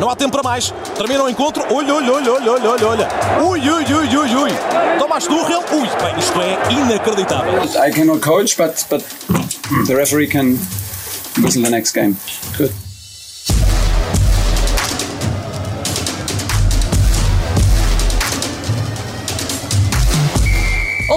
Não há tempo para mais. Termina o encontro. Olha, olha, olha, olha, olha, olha, olha. Ui, ui, ui, ui, ui. Tomás Tuchel. Ui, bem, isto é inacreditável. I cannot coach, but, but the referee can whistle the next game. Good.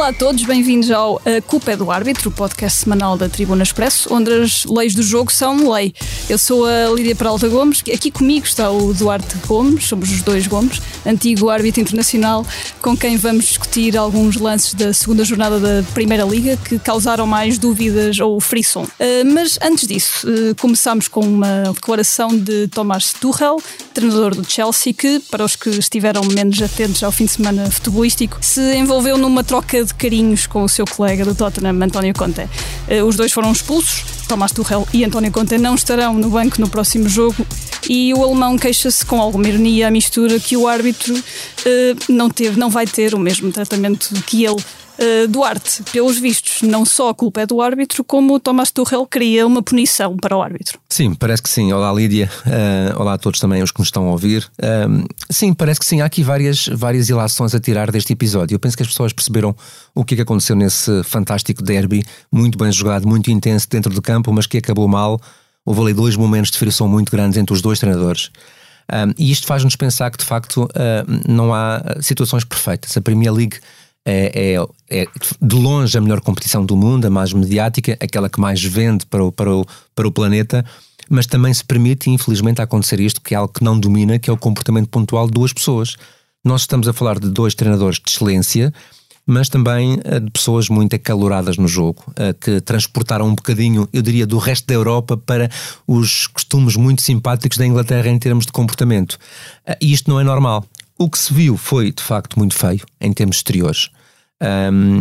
Olá a todos, bem-vindos ao A Culpa é do Árbitro, o podcast semanal da Tribuna Expresso, onde as leis do jogo são lei. Eu sou a Lídia Peralta Gomes, aqui comigo está o Duarte Gomes, somos os dois Gomes, antigo árbitro internacional, com quem vamos discutir alguns lances da segunda jornada da Primeira Liga que causaram mais dúvidas ou frisson. Uh, mas antes disso, uh, começamos com uma declaração de Tomás Tuchel, treinador do Chelsea, que, para os que estiveram menos atentos ao fim de semana futebolístico, se envolveu numa troca de carinhos com o seu colega do Tottenham, António Conte. Uh, os dois foram expulsos, Tomás Tuchel e António Conte não estarão no banco no próximo jogo e o alemão queixa-se com alguma ironia à mistura que o árbitro uh, não teve, não vai ter o mesmo tratamento que ele. Uh, Duarte, pelos vistos, não só a culpa é do árbitro, como o Tomás Tuchel queria uma punição para o árbitro. Sim, parece que sim. Olá Lídia, uh, olá a todos também os que nos estão a ouvir. Uh, sim, parece que sim. Há aqui várias, várias ilações a tirar deste episódio. Eu penso que as pessoas perceberam o que, é que aconteceu nesse fantástico derby, muito bem jogado, muito intenso dentro do campo, mas que acabou mal. Houve ali dois momentos de frição muito grandes entre os dois treinadores. Um, e isto faz-nos pensar que, de facto, uh, não há situações perfeitas. A Premier League é, é, é, de longe a melhor competição do mundo, a mais mediática, aquela que mais vende para o, para o, para o planeta, mas também se permite, infelizmente, acontecer isto, que é algo que não domina, que é o comportamento pontual de duas pessoas. Nós estamos a falar de dois treinadores de excelência mas também eh, de pessoas muito acaloradas no jogo, eh, que transportaram um bocadinho, eu diria, do resto da Europa para os costumes muito simpáticos da Inglaterra em termos de comportamento. Eh, e isto não é normal. O que se viu foi, de facto, muito feio em termos exteriores.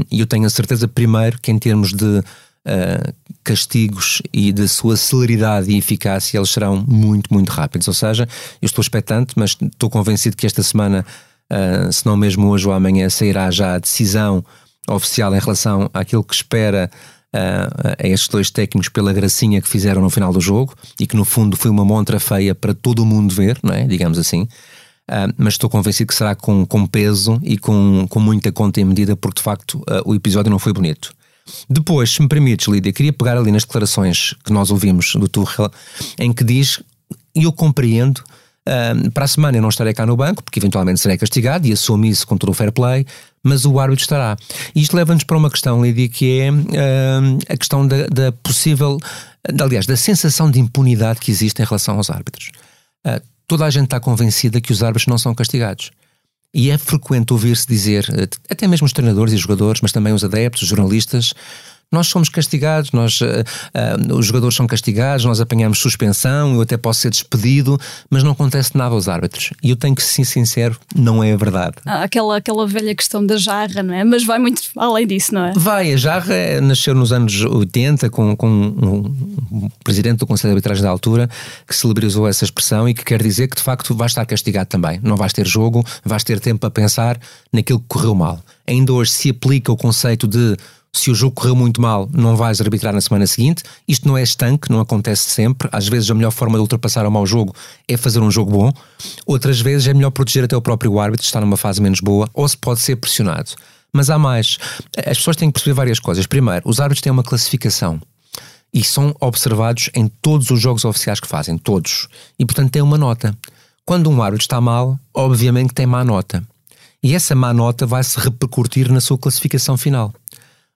E eu tenho a certeza, primeiro, que em termos de Uh, castigos e de sua celeridade e eficácia, eles serão muito, muito rápidos. Ou seja, eu estou expectante, mas estou convencido que esta semana uh, se não mesmo hoje ou amanhã, sairá já a decisão oficial em relação àquilo que espera uh, a estes dois técnicos pela gracinha que fizeram no final do jogo e que no fundo foi uma montra feia para todo o mundo ver, não é? digamos assim. Uh, mas estou convencido que será com, com peso e com, com muita conta e medida, porque de facto uh, o episódio não foi bonito. Depois, se me permites, Lídia, queria pegar ali nas declarações que nós ouvimos do Tuchel, em que diz, eu compreendo Uh, para a semana eu não estarei cá no banco, porque eventualmente serei castigado e assumo isso com todo o fair play, mas o árbitro estará. E isto leva-nos para uma questão, Lídia, que é a questão da, da, possível, aliás, da sensação de impunidade que existe em relação aos árbitros. Toda a gente está convencida que os árbitros não são castigados. E é frequente ouvir-se dizer, até mesmo os treinadores e os jogadores, mas também os adeptos, os jornalistas, nós somos castigados, nós, uh, uh, os jogadores são castigados, nós apanhamos suspensão, eu até posso ser despedido, mas não acontece nada aos árbitros. E eu tenho que ser sincero, não é a verdade. Ah, aquela, aquela velha questão da jarra, não é? Mas vai muito além disso, não é? Vai, a jarra nasceu nos anos 80 com, com um, um presidente do Conselho de Arbitragem da altura que celebrizou essa expressão e que quer dizer que de facto vais estar castigado também. Não vais ter jogo, vais ter tempo para pensar naquilo que correu mal. Ainda hoje se aplica o conceito de se o jogo correu muito mal, não vais arbitrar na semana seguinte. Isto não é estanque, não acontece sempre. Às vezes a melhor forma de ultrapassar um mau jogo é fazer um jogo bom. Outras vezes é melhor proteger até o próprio árbitro, está numa fase menos boa, ou se pode ser pressionado. Mas há mais. As pessoas têm que perceber várias coisas. Primeiro, os árbitros têm uma classificação e são observados em todos os jogos oficiais que fazem, todos. E portanto têm uma nota. Quando um árbitro está mal, obviamente tem má nota. E essa má nota vai se repercutir na sua classificação final.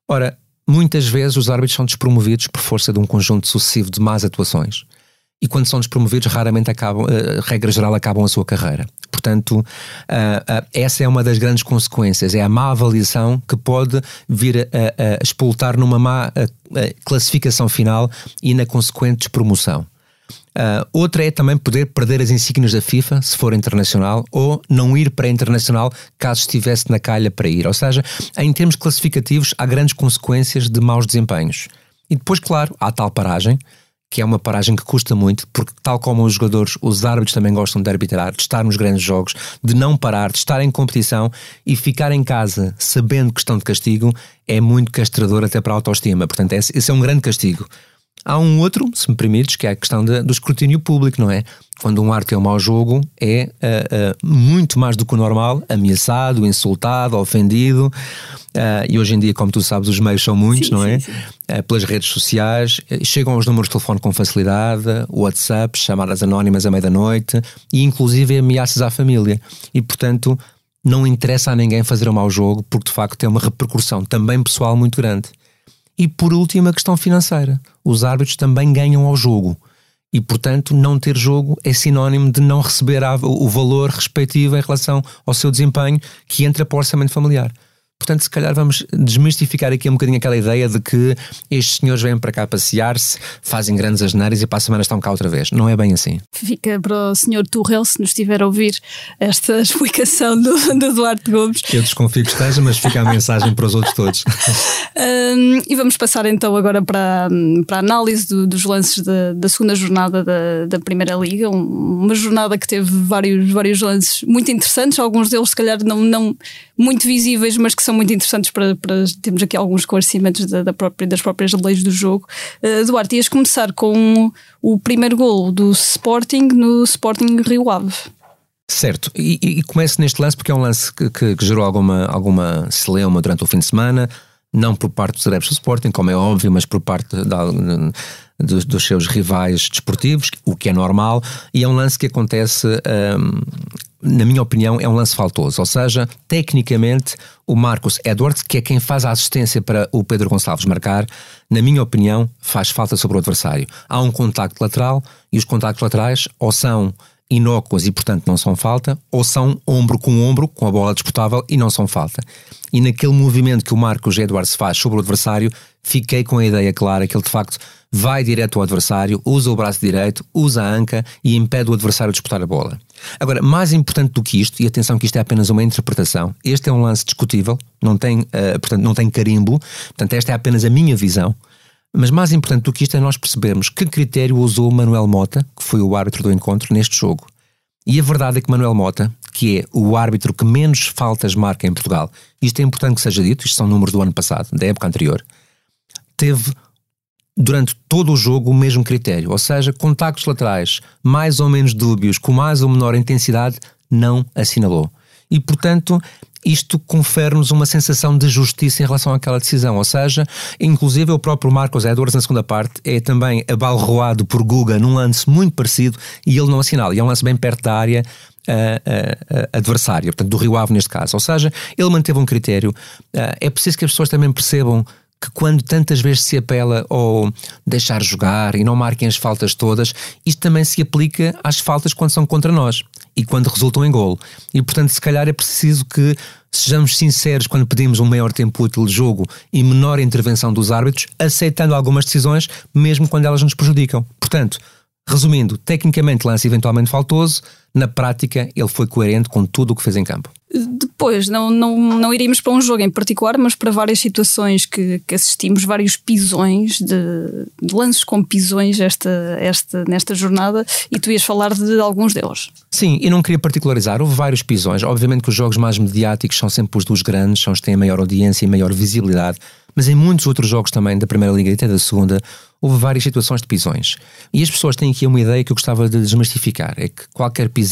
Ora, muitas vezes os árbitros são despromovidos por força de um conjunto sucessivo de más atuações. E quando são despromovidos, raramente acabam, uh, regra geral, acabam a sua carreira. Portanto, uh, uh, essa é uma das grandes consequências, é a má avaliação que pode vir a, a, a expultar numa má classificação final e na consequente despromoção. Uh, outra é também poder perder as insígnias da FIFA, se for internacional, ou não ir para internacional caso estivesse na calha para ir. Ou seja, em termos classificativos, há grandes consequências de maus desempenhos. E depois, claro, há tal paragem, que é uma paragem que custa muito, porque, tal como os jogadores, os árbitros também gostam de arbitrar, de estar nos grandes jogos, de não parar, de estar em competição e ficar em casa sabendo que estão de castigo, é muito castrador até para a autoestima. Portanto, esse é um grande castigo. Há um outro, se me permites, que é a questão de, do escrutínio público, não é? Quando um árbitro é um mau jogo, é uh, uh, muito mais do que o normal, ameaçado, insultado, ofendido. Uh, e hoje em dia, como tu sabes, os meios são muitos, sim, não é? Sim, sim. pelas redes sociais, chegam aos números de telefone com facilidade, WhatsApp, chamadas anónimas à meia-noite e inclusive ameaças à família. E portanto, não interessa a ninguém fazer um mau jogo, porque de facto tem uma repercussão também pessoal muito grande. E por último, a questão financeira. Os árbitros também ganham ao jogo. E, portanto, não ter jogo é sinónimo de não receber o valor respectivo em relação ao seu desempenho que entra para o orçamento familiar. Portanto, se calhar vamos desmistificar aqui um bocadinho aquela ideia de que estes senhores vêm para cá passear-se, fazem grandes asneiras e para a semana estão cá outra vez. Não é bem assim. Fica para o senhor Turrell, se nos estiver a ouvir esta explicação do, do Duarte Gomes. Eu desconfio que esteja, mas fica a mensagem para os outros todos. um, e vamos passar então agora para, para a análise do, dos lances da, da segunda jornada da, da Primeira Liga. uma jornada que teve vários, vários lances muito interessantes, alguns deles se calhar não, não muito visíveis, mas que são muito interessantes para, para termos aqui alguns esclarecimentos da, da própria, das próprias leis do jogo. Uh, Duarte, ias começar com o primeiro gol do Sporting no Sporting Rio Ave. Certo, e, e, começo neste lance porque é um lance que, que, que gerou alguma, alguma celeuma durante o fim de semana, não por parte dos adeptos do Sporting, como é óbvio, mas por parte da, dos, dos, seus rivais desportivos, o que é normal, e é um lance que acontece um, na minha opinião, é um lance faltoso. Ou seja, tecnicamente, o Marcos Edwards, que é quem faz a assistência para o Pedro Gonçalves marcar, na minha opinião, faz falta sobre o adversário. Há um contacto lateral e os contactos laterais ou são inócuas e, portanto, não são falta, ou são ombro com ombro, com a bola disputável e não são falta. E naquele movimento que o Marcos Edwards faz sobre o adversário, fiquei com a ideia clara que ele de facto vai direto ao adversário, usa o braço direito, usa a anca e impede o adversário de disputar a bola. Agora, mais importante do que isto, e atenção que isto é apenas uma interpretação, este é um lance discutível, não tem, uh, portanto, não tem carimbo, portanto, esta é apenas a minha visão. Mas mais importante do que isto é nós percebermos que critério usou Manuel Mota, que foi o árbitro do encontro, neste jogo. E a verdade é que Manuel Mota, que é o árbitro que menos faltas marca em Portugal, isto é importante que seja dito, isto são números do ano passado, da época anterior, teve durante todo o jogo o mesmo critério, ou seja, contactos laterais mais ou menos dúbios, com mais ou menor intensidade, não assinalou. E, portanto, isto confere-nos uma sensação de justiça em relação àquela decisão. Ou seja, inclusive o próprio Marcos Edwards, na segunda parte, é também abalroado por Guga num lance muito parecido e ele não assinala. E é um lance bem perto da área uh, uh, adversária, portanto, do Rio Ave neste caso. Ou seja, ele manteve um critério. Uh, é preciso que as pessoas também percebam que quando tantas vezes se apela ao deixar jogar e não marquem as faltas todas, isto também se aplica às faltas quando são contra nós e quando resultam em golo. E portanto, se calhar é preciso que sejamos sinceros quando pedimos um maior tempo útil de jogo e menor intervenção dos árbitros, aceitando algumas decisões, mesmo quando elas nos prejudicam. Portanto, resumindo, tecnicamente lance eventualmente faltoso, na prática ele foi coerente com tudo o que fez em campo. Depois, não, não, não iríamos para um jogo em particular, mas para várias situações que, que assistimos, vários pisões, de, de, lances com pisões esta, esta, nesta jornada, e tu ias falar de alguns deles. Sim, e não queria particularizar, houve vários pisões. Obviamente que os jogos mais mediáticos são sempre os dos grandes, são os que têm maior audiência e maior visibilidade, mas em muitos outros jogos também, da Primeira Liga e até da Segunda, houve várias situações de pisões. E as pessoas têm aqui uma ideia que eu gostava de desmistificar: é que qualquer pisão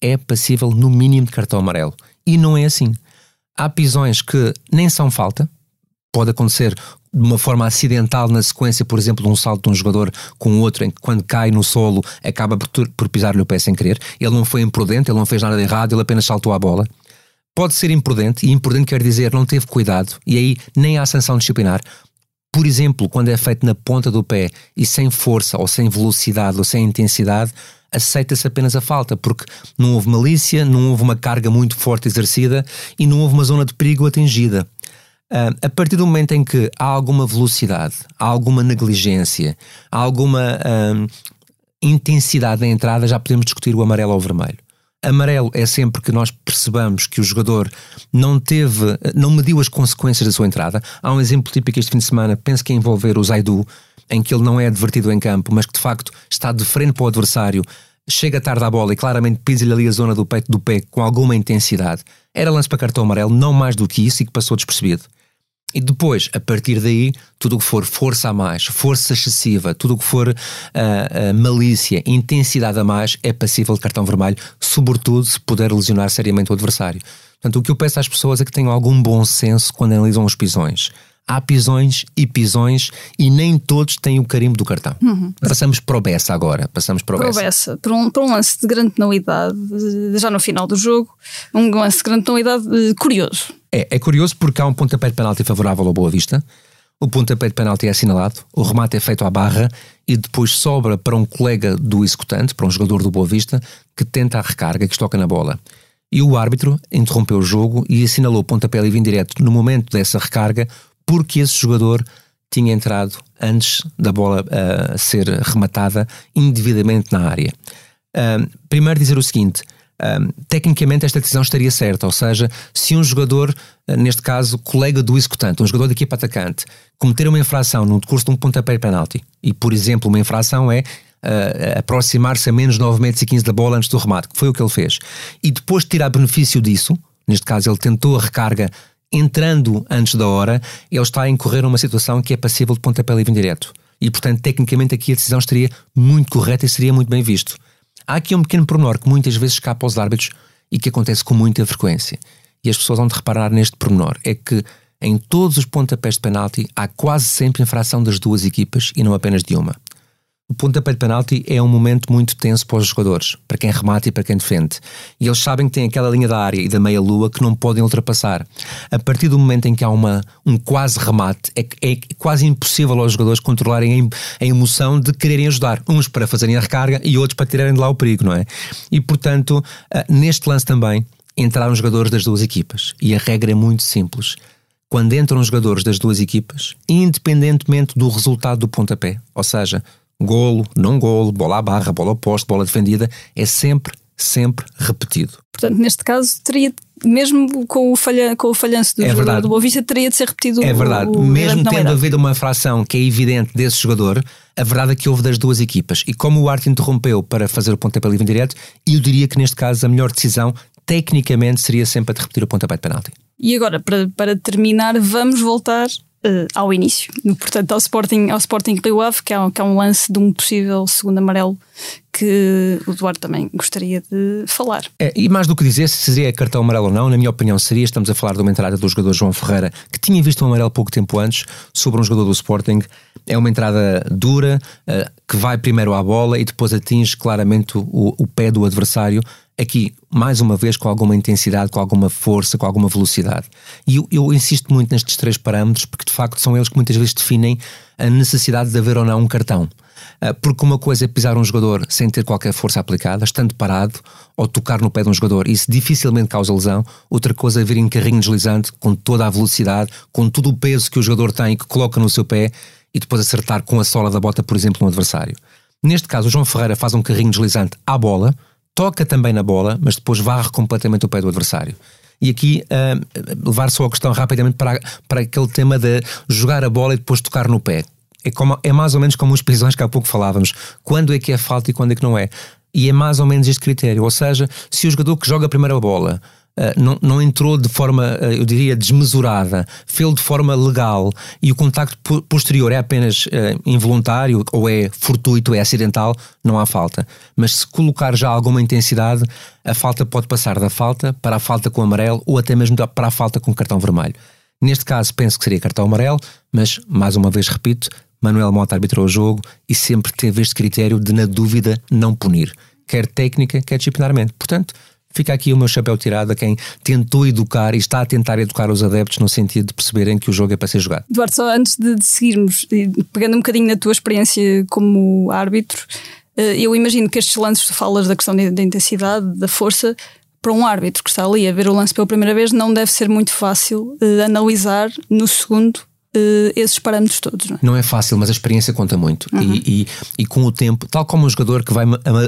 é passível no mínimo de cartão amarelo. E não é assim. Há pisões que nem são falta, pode acontecer de uma forma acidental na sequência, por exemplo, de um salto de um jogador com outro, em que quando cai no solo acaba por, por pisar-lhe o pé sem querer. Ele não foi imprudente, ele não fez nada de errado, ele apenas saltou a bola. Pode ser imprudente, e imprudente quer dizer não teve cuidado, e aí nem há sanção disciplinar. Por exemplo, quando é feito na ponta do pé e sem força, ou sem velocidade, ou sem intensidade, aceita-se apenas a falta, porque não houve malícia, não houve uma carga muito forte exercida e não houve uma zona de perigo atingida. Uh, a partir do momento em que há alguma velocidade, há alguma negligência, há alguma uh, intensidade na entrada, já podemos discutir o amarelo ou o vermelho. Amarelo é sempre que nós percebamos que o jogador não teve, não mediu as consequências da sua entrada. Há um exemplo típico este fim de semana, penso que é envolver o Zaidu, em que ele não é advertido em campo, mas que de facto está de frente para o adversário, chega tarde à bola e claramente pisa-lhe ali a zona do peito do pé com alguma intensidade. Era lance para cartão amarelo, não mais do que isso e que passou despercebido. E depois, a partir daí, tudo o que for força a mais, força excessiva, tudo o que for uh, uh, malícia, intensidade a mais, é passível de cartão vermelho, sobretudo se puder lesionar seriamente o adversário. Portanto, o que eu peço às pessoas é que tenham algum bom senso quando analisam os pisões. Há pisões e pisões e nem todos têm o carimbo do cartão. Uhum. Passamos para o Bessa agora. Passamos para o Bessa. Bessa. Para um, para um lance de grande penalidade, já no final do jogo, um lance de grande penalidade curioso. É, é curioso porque há um pontapé de penalti favorável ao Boa Vista. O pontapé de penalti é assinalado, o remate é feito à barra e depois sobra para um colega do executante, para um jogador do Boa Vista, que tenta a recarga, que toca na bola. E o árbitro interrompeu o jogo e assinalou o pontapé livre indireto no momento dessa recarga, porque esse jogador tinha entrado antes da bola uh, ser rematada indevidamente na área. Uh, primeiro dizer o seguinte: uh, tecnicamente esta decisão estaria certa, ou seja, se um jogador, neste caso colega do executante, um jogador da equipa atacante, cometer uma infração no decurso de um pontapé penalti, e por exemplo uma infração é aproximar-se a menos 9 metros e 15 da bola antes do remate, que foi o que ele fez, e depois tirar benefício disso, neste caso ele tentou a recarga entrando antes da hora, ele está a incorrer numa situação que é passível de pontapé livre indireto. E, portanto, tecnicamente aqui a decisão estaria muito correta e seria muito bem visto. Há aqui um pequeno pormenor que muitas vezes escapa aos árbitros e que acontece com muita frequência. E as pessoas vão de reparar neste pormenor. É que em todos os pontapés de penalti há quase sempre infração das duas equipas e não apenas de uma. O pontapé de penalti é um momento muito tenso para os jogadores, para quem remata e para quem defende. E eles sabem que tem aquela linha da área e da meia-lua que não podem ultrapassar. A partir do momento em que há uma, um quase remate, é, é quase impossível aos jogadores controlarem a, emoção de quererem ajudar. Uns para fazerem a recarga e outros para tirarem de lá o perigo, não é? E portanto, ah, neste lance também, entraram jogadores das duas equipas. E a regra é muito simples quando entram jogadores das duas equipas, independentemente do resultado do pontapé, ou seja, golo, não golo, bola à barra, bola oposta, bola defendida, é sempre, sempre repetido. Portanto, neste caso, teria, mesmo com o, falha, com o falhanço do é jogador verdade. do Boa Vista, teria de ser repetido É verdade, o, mesmo tendo havido uma fração que é evidente desse jogador, a verdade é que houve das duas equipas. E como o Arte interrompeu para fazer o pontapé livre em direto, eu diria que neste caso a melhor decisão, tecnicamente, seria sempre a de repetir o pontapé de penalti. E agora, para, para terminar, vamos voltar uh, ao início, portanto ao Sporting, ao Sporting Rio Ave, que é, que é um lance de um possível segundo amarelo que o Eduardo também gostaria de falar. É, e mais do que dizer se seria cartão amarelo ou não, na minha opinião seria, estamos a falar de uma entrada do jogador João Ferreira, que tinha visto um amarelo pouco tempo antes, sobre um jogador do Sporting, é uma entrada dura, uh, que vai primeiro à bola e depois atinge claramente o, o pé do adversário, aqui, mais uma vez, com alguma intensidade, com alguma força, com alguma velocidade. E eu, eu, insisto muito nestes três parâmetros porque, de facto, são eles que muitas vezes definem a necessidade de haver ou não um cartão. Ah, porque uma coisa é pisar um jogador sem ter qualquer força aplicada, estando parado, ou tocar no pé de um jogador, isso dificilmente causa lesão. Outra coisa é vir em carrinho deslizante, com toda a velocidade, com todo o peso que o jogador tem e que coloca no seu pé, e depois acertar com a sola da bota, por exemplo, um adversário. Neste caso, o João Ferreira faz um carrinho deslizante à bola, toca também na bola, mas depois varre completamente o pé do adversário. E aqui uh, levar só a questão rapidamente para, para aquele tema de jogar a bola e depois tocar no pé. É, como, é mais ou menos como os prisões que há pouco falávamos. Quando é que é falta e quando é que não é? E é mais ou menos este critério. Ou seja, se o jogador que joga a primeira bola não, não, entrou de forma, uh, eu diria, desmesurada, fez de forma legal e o contacto posterior é apenas uh, involuntário ou é fortuito, é acidental, não há falta. Mas se colocar já alguma intensidade, a falta pode passar da falta para a falta com amarelo ou até mesmo para a falta com cartão vermelho. Neste caso, penso que seria cartão amarelo, mas mais uma vez repito, Manuel Mota arbitrou o jogo e sempre teve este critério de, na dúvida, não punir, quer técnica, quer disciplinarmente. Portanto, Fica aqui o meu chapéu tirado a quem tentou educar e está a tentar educar os adeptos no sentido de perceberem que o jogo é para ser jogado. Eduardo, só antes de, seguirmos, pegando um bocadinho na tua experiência como árbitro, eh, eu imagino que estes lances, tu falas da questão da intensidade, da força, para um árbitro que está ali a ver o lance pela primeira vez, não deve ser muito fácil uh, analisar no segundo uh, esses parâmetros todos. Não é? não é? fácil, mas a experiência conta muito. Uhum. E, e, e, com o tempo, tal como um jogador que vai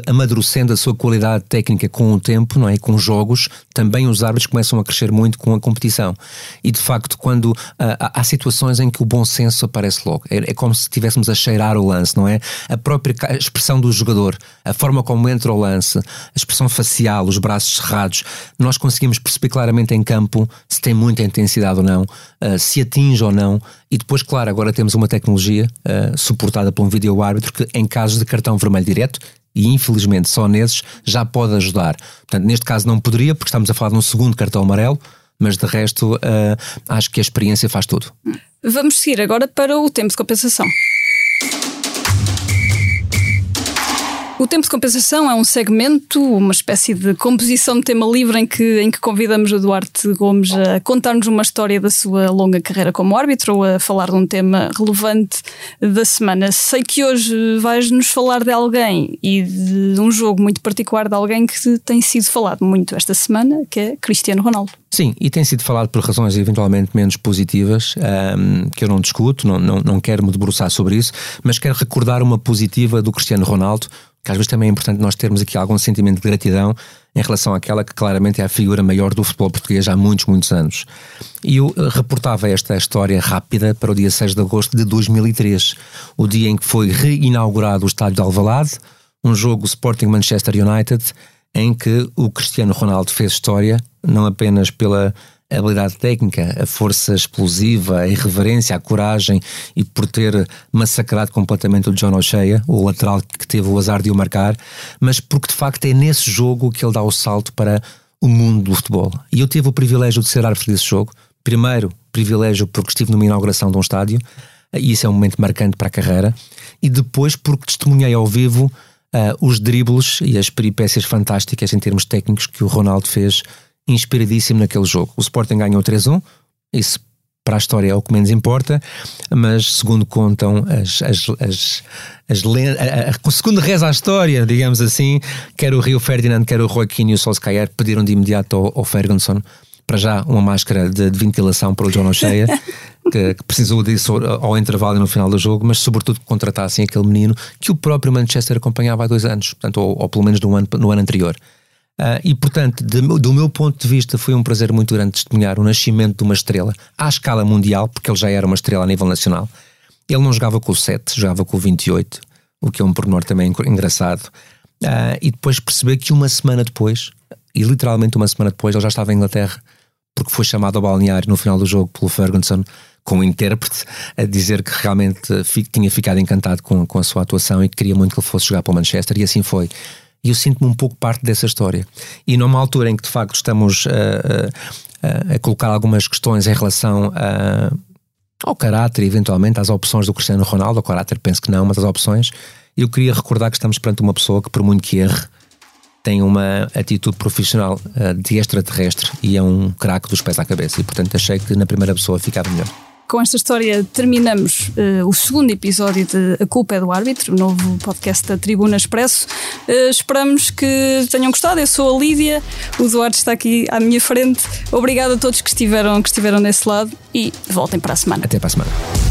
amadurecendo a sua qualidade técnica com o tempo, não é? com jogos, também os árbitros começam a crescer muito com a competição. E de facto, quando uh, há situações em que o bom senso aparece logo, é, é como se estivéssemos a cheirar o lance, não é? A própria expressão do jogador, a forma como entra o lance, a expressão facial, os braços cerrados, nós conseguimos perceber claramente em campo se tem muita intensidade ou não, uh, se atinge ou não. E depois, claro, agora temos uma tecnologia uh, suportada por um vídeo árbitro que, em casos de cartão vermelho direto, e infelizmente só nesses, já pode ajudar. Portanto, neste caso não poderia, porque estamos a falar de um segundo cartão amarelo, mas de resto, uh, acho que a experiência faz tudo. Vamos seguir agora para o tempo de compensação. O tempo de compensação é um segmento, uma espécie de composição de tema livre em que, em que convidamos o Duarte Gomes a contar-nos uma história da sua longa carreira como árbitro ou a falar de um tema relevante da semana. Sei que hoje vais-nos falar de alguém e de um jogo muito particular de alguém que tem sido falado muito esta semana, que é Cristiano Ronaldo. Sim, e tem sido falado por razões eventualmente menos positivas, um, que eu não discuto, não, não, não quero me debruçar sobre isso, mas quero recordar uma positiva do Cristiano Ronaldo, que às vezes também é importante nós termos aqui algum sentimento de gratidão em relação àquela que claramente é a figura maior do futebol português há muitos, muitos anos. E eu eh, reportava esta história rápida para o dia 6 de agosto de 2003, o dia em que foi reinaugurado o estádio de Alvalade, um jogo Sporting Manchester United, em que o Cristiano Ronaldo fez história, não apenas pela a habilidade técnica, a força explosiva, a irreverência, a coragem e por ter massacrado completamente o John O'Shea, o lateral que teve o azar de o marcar, mas porque de facto é nesse jogo que ele dá o salto para o mundo do futebol. E eu tive o privilégio de ser árbitro desse jogo. Primeiro, privilégio porque estive numa inauguração de um estádio, e isso é um momento marcante para a carreira, e depois porque testemunhei ao vivo uh, os dribles e as peripécias fantásticas em termos técnicos que o Ronaldo fez inspiradíssimo naquele jogo. O Sporting ganhou 3-1, isso para a história é o que menos importa, mas segundo contam as, as, as, as a, a, segundo reza a história, digamos assim, quer o Rio Ferdinand, quer o Joaquim e o Solskjaer pediram de imediato ao, ao Ferguson para já uma máscara de, de ventilação para o John O'Shea, que, que, precisou disso ao intervalo e no final do jogo, mas sobretudo que contratassem aquele menino que o próprio Manchester acompanhava há dois anos, portanto, ou, ou pelo menos no ano, no ano anterior. Uh, e, portanto, de, do meu ponto de vista, foi um prazer muito grande testemunhar o nascimento de uma estrela à escala mundial, porque ele já era uma estrela a nível nacional. Ele não jogava com o 7, jogava com o 28, o que é um pormenor também engraçado. Uh, e depois perceber que uma semana depois, e literalmente uma semana depois, ele já estava em Inglaterra, porque foi chamado ao balneário no final do jogo pelo Ferguson, com o intérprete, a dizer que realmente tinha ficado encantado com, com a sua atuação e que queria muito que ele fosse jogar para o Manchester, e assim foi e eu sinto-me um pouco parte dessa história. E numa altura em que de facto estamos a, a, colocar algumas questões em relação a, ao caráter, eventualmente às opções do Cristiano Ronaldo, ao caráter penso que não, mas às opções, eu queria recordar que estamos perante uma pessoa que, por muito que erre, tem uma atitude profissional uh, de extraterrestre e é um craque dos pés à cabeça. E portanto achei que na primeira pessoa ficava melhor. Com esta história terminamos uh, o segundo episódio de A Culpa é do Árbitro, novo podcast da Tribuna Expresso. Uh, esperamos que tenham gostado. Eu sou a Lídia, o Duarte está aqui à minha frente. Obrigado a todos que estiveram, que estiveram desse lado e voltem para a semana. Até para a semana.